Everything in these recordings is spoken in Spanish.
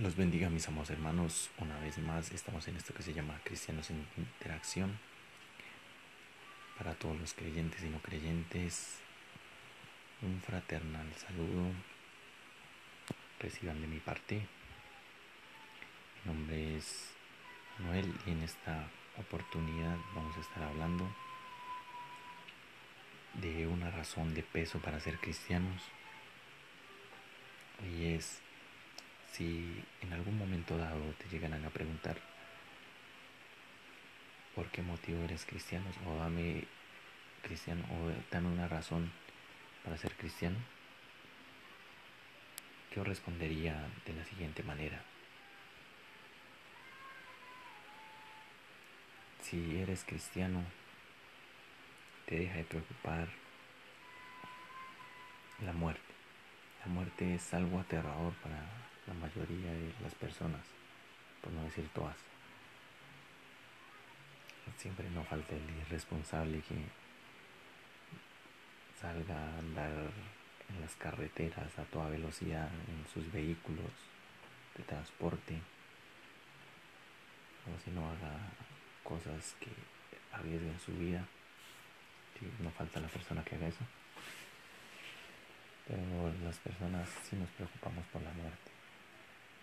Los bendiga mis amados hermanos. Una vez más estamos en esto que se llama Cristianos en Interacción. Para todos los creyentes y no creyentes, un fraternal saludo. Reciban de mi parte. Mi nombre es Manuel y en esta oportunidad vamos a estar hablando de una razón de peso para ser cristianos. Y es si en algún momento dado te llegan a preguntar por qué motivo eres cristiano o dame cristiano o dame una razón para ser cristiano, yo respondería de la siguiente manera. Si eres cristiano, te deja de preocupar la muerte. La muerte es algo aterrador para la mayoría de las personas, por no decir todas. Siempre no falta el irresponsable que salga a andar en las carreteras a toda velocidad en sus vehículos de transporte o si no haga cosas que arriesguen su vida no falta la persona que haga eso pero las personas sí nos preocupamos por la muerte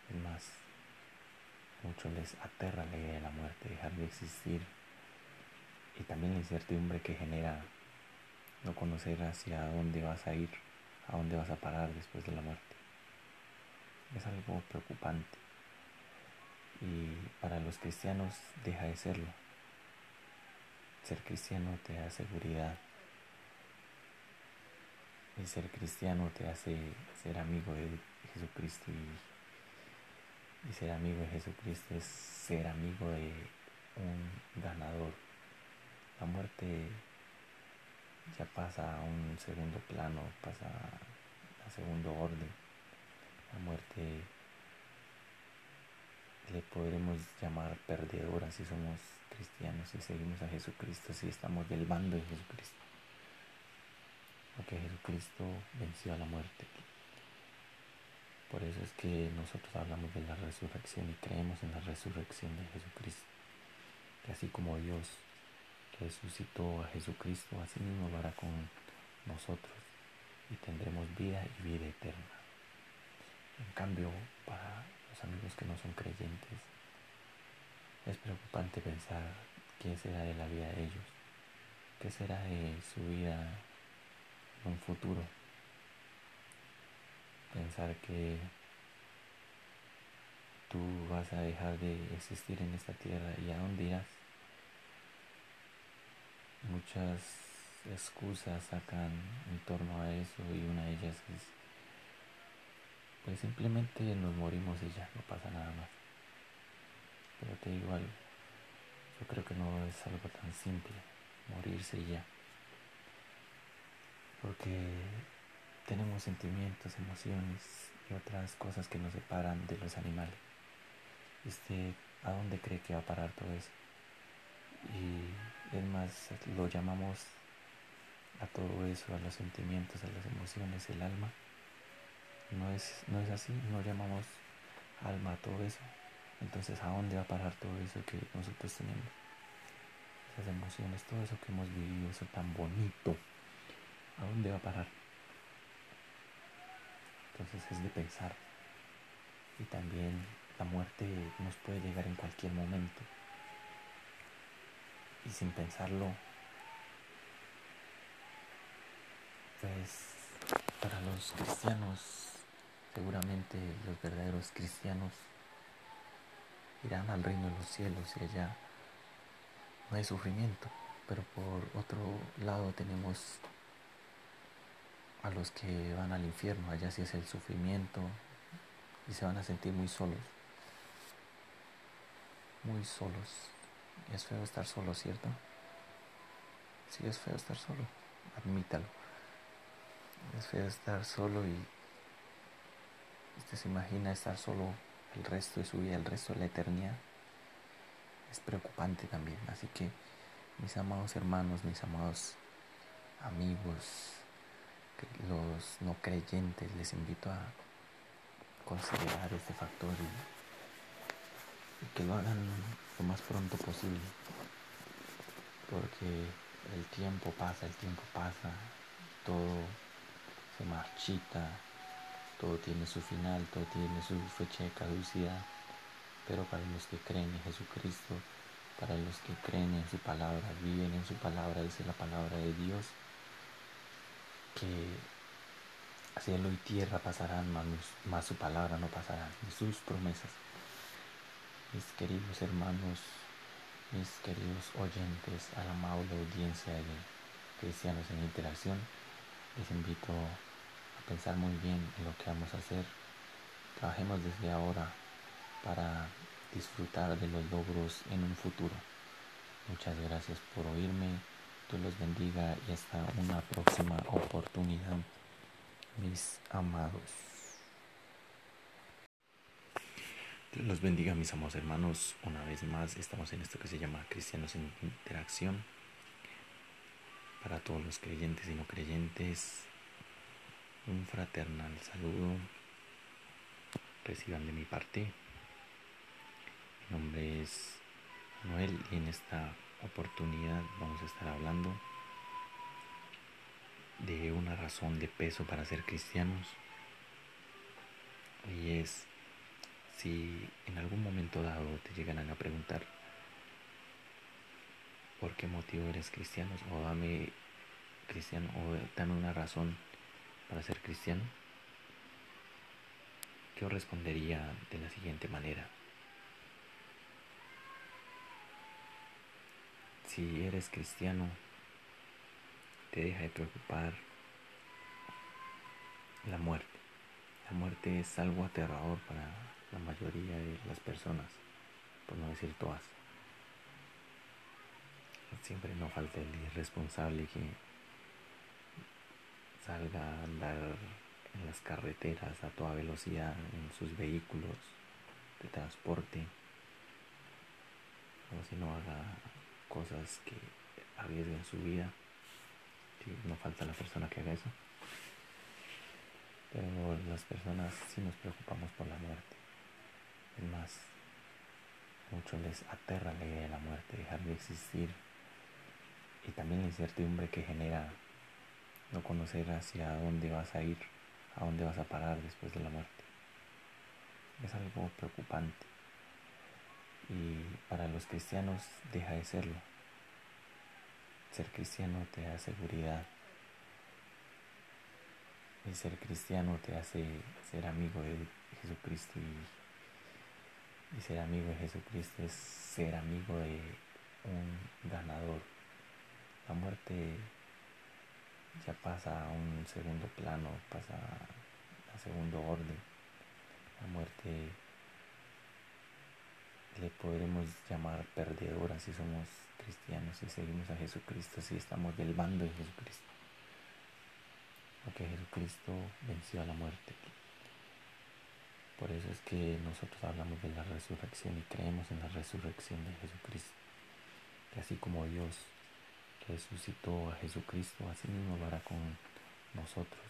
es más, muchos les aterra la idea de la muerte, dejar de existir y también la incertidumbre que genera no conocer hacia dónde vas a ir, a dónde vas a parar después de la muerte. Es algo preocupante y para los cristianos deja de serlo. Ser cristiano te da seguridad y ser cristiano te hace ser amigo de Jesucristo y y ser amigo de Jesucristo es ser amigo de un ganador. La muerte ya pasa a un segundo plano, pasa a segundo orden. La muerte le podremos llamar perdedora si somos cristianos y seguimos a Jesucristo, si estamos del bando de Jesucristo. Porque Jesucristo venció a la muerte. Por eso es que nosotros hablamos de la resurrección y creemos en la resurrección de Jesucristo. Que así como Dios resucitó a Jesucristo, así mismo lo hará con nosotros y tendremos vida y vida eterna. En cambio, para los amigos que no son creyentes, es preocupante pensar qué será de la vida de ellos, qué será de su vida en un futuro pensar que tú vas a dejar de existir en esta tierra y a dónde irás. Muchas excusas sacan en torno a eso y una de ellas es pues simplemente nos morimos y ya, no pasa nada más. Pero te digo algo, yo creo que no es algo tan simple, morirse y ya. Porque tenemos sentimientos, emociones y otras cosas que nos separan de los animales. Este, ¿A dónde cree que va a parar todo eso? Y es más, lo llamamos a todo eso, a los sentimientos, a las emociones, el alma. No es, no es así, no llamamos alma a todo eso. Entonces, ¿a dónde va a parar todo eso que nosotros tenemos? Esas emociones, todo eso que hemos vivido, eso tan bonito. ¿A dónde va a parar? Entonces es de pensar. Y también la muerte nos puede llegar en cualquier momento. Y sin pensarlo, pues para los cristianos, seguramente los verdaderos cristianos irán al reino de los cielos y allá no hay sufrimiento. Pero por otro lado tenemos a los que van al infierno, allá sí es el sufrimiento y se van a sentir muy solos, muy solos. Es feo estar solo, ¿cierto? Sí, es feo estar solo, admítalo. Es feo estar solo y usted se imagina estar solo el resto de su vida, el resto de la eternidad. Es preocupante también, así que mis amados hermanos, mis amados amigos, los no creyentes, les invito a considerar este factor y, y que lo hagan lo más pronto posible. Porque el tiempo pasa, el tiempo pasa, todo se marchita, todo tiene su final, todo tiene su fecha de caducidad. Pero para los que creen en Jesucristo, para los que creen en su palabra, viven en su palabra, dice la palabra de Dios, que cielo y tierra pasarán, más, su palabra no pasará, ni sus promesas. Mis queridos hermanos, mis queridos oyentes, a la amable audiencia de Cristianos en Interacción, les invito a pensar muy bien en lo que vamos a hacer. Trabajemos desde ahora para disfrutar de los logros en un futuro. Muchas gracias por oírme. Dios los bendiga y hasta una próxima oportunidad, mis amados. Dios los bendiga, mis amados hermanos. Una vez más, estamos en esto que se llama Cristianos en Interacción. Para todos los creyentes y no creyentes, un fraternal saludo. Reciban de mi parte. Mi nombre es Manuel y en esta oportunidad vamos a estar hablando de una razón de peso para ser cristianos. Y es si en algún momento dado te llegan a preguntar por qué motivo eres cristiano o dame cristiano o dame una razón para ser cristiano, yo respondería de la siguiente manera. Si eres cristiano, te deja de preocupar la muerte. La muerte es algo aterrador para la mayoría de las personas, por no decir todas. Siempre no falta el irresponsable que salga a andar en las carreteras a toda velocidad en sus vehículos de transporte o si no haga cosas que arriesguen su vida. no falta la persona que haga eso. Pero las personas sí nos preocupamos por la muerte. Es más, muchos les aterra la idea de la muerte, dejar de existir. Y también la incertidumbre que genera no conocer hacia dónde vas a ir, a dónde vas a parar después de la muerte. Es algo preocupante y para los cristianos deja de serlo. Ser cristiano te da seguridad y ser cristiano te hace ser amigo de Jesucristo y, ser amigo de Jesucristo es ser amigo de un ganador. La muerte ya pasa a un segundo plano, pasa a segundo orden. La muerte le podremos llamar perdedora si somos cristianos y seguimos a Jesucristo, si estamos del bando de Jesucristo. Porque Jesucristo venció a la muerte. Por eso es que nosotros hablamos de la resurrección y creemos en la resurrección de Jesucristo. Que así como Dios resucitó a Jesucristo, así mismo lo hará con nosotros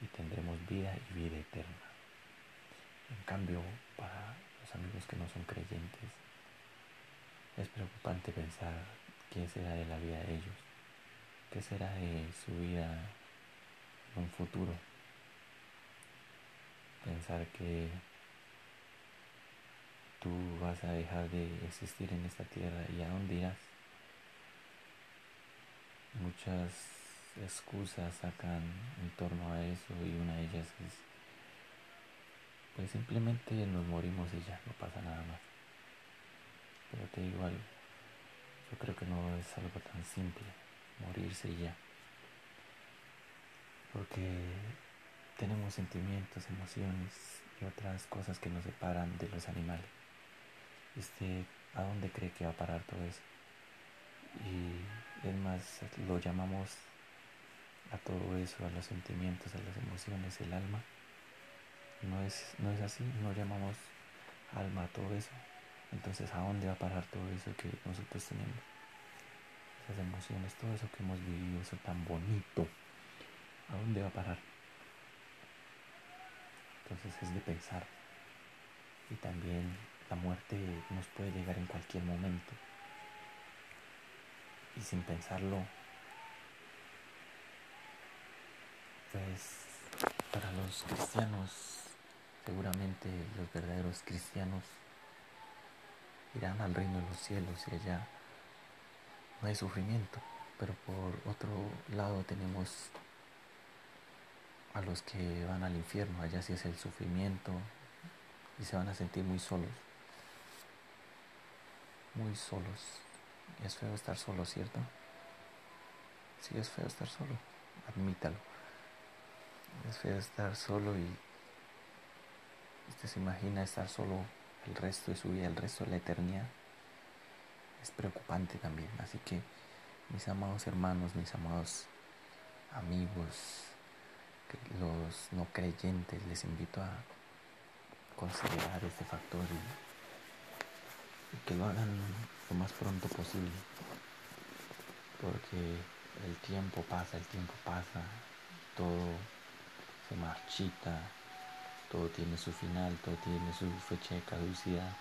y tendremos vida y vida eterna. En cambio, para amigos que no son creyentes. Es preocupante pensar qué será de la vida de ellos, qué será de su vida en un futuro. Pensar que tú vas a dejar de existir en esta tierra y a dónde irás. Muchas excusas sacan en torno a eso y una de ellas es pues simplemente nos morimos y ya, no pasa nada más. Pero te digo algo, yo creo que no es algo tan simple, morirse y ya. Porque tenemos sentimientos, emociones y otras cosas que nos separan de los animales. Este, ¿a dónde cree que va a parar todo eso? Y es más, lo llamamos a todo eso, a los sentimientos, a las emociones, el alma no es, no es así, no llamamos alma a todo eso. Entonces, ¿a dónde va a parar todo eso que nosotros tenemos? Esas emociones, todo eso que hemos vivido, eso tan bonito, ¿a dónde va a parar? entonces es de pensar. Y también la muerte nos puede llegar en cualquier momento. Y sin pensarlo, pues para los cristianos, seguramente los verdaderos cristianos irán al reino de los cielos y allá no hay sufrimiento. Pero por otro lado tenemos a los que van al infierno, allá sí es el sufrimiento y se van a sentir muy solos. Muy solos. Es feo estar solo, ¿cierto? Sí, es feo estar solo, admítalo. Es feo estar solo y usted se imagina estar solo el resto de su vida, el resto de la eternidad. Es preocupante también. Así que, mis amados hermanos, mis amados amigos, los no creyentes, les invito a considerar este factor y, y que lo hagan lo más pronto posible. Porque el tiempo pasa, el tiempo pasa, todo se marchita, todo tiene su final, todo tiene su fecha de caducidad,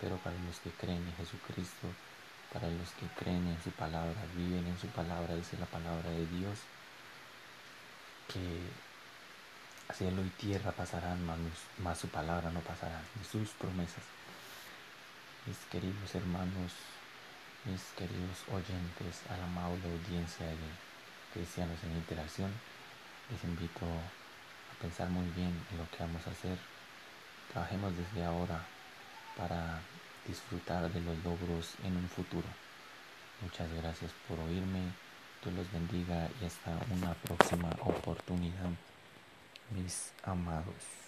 pero para los que creen en Jesucristo, para los que creen en su palabra, viven en su palabra, dice la palabra de Dios, que cielo y tierra pasarán, más su palabra no pasará, ni sus promesas. Mis queridos hermanos, mis queridos oyentes, a la amable audiencia de Cristianos en Interacción, les invito a pensar muy bien en lo que vamos a hacer. Trabajemos desde ahora para disfrutar de los logros en un futuro. Muchas gracias por oírme. Dios los bendiga y hasta una próxima oportunidad, mis amados.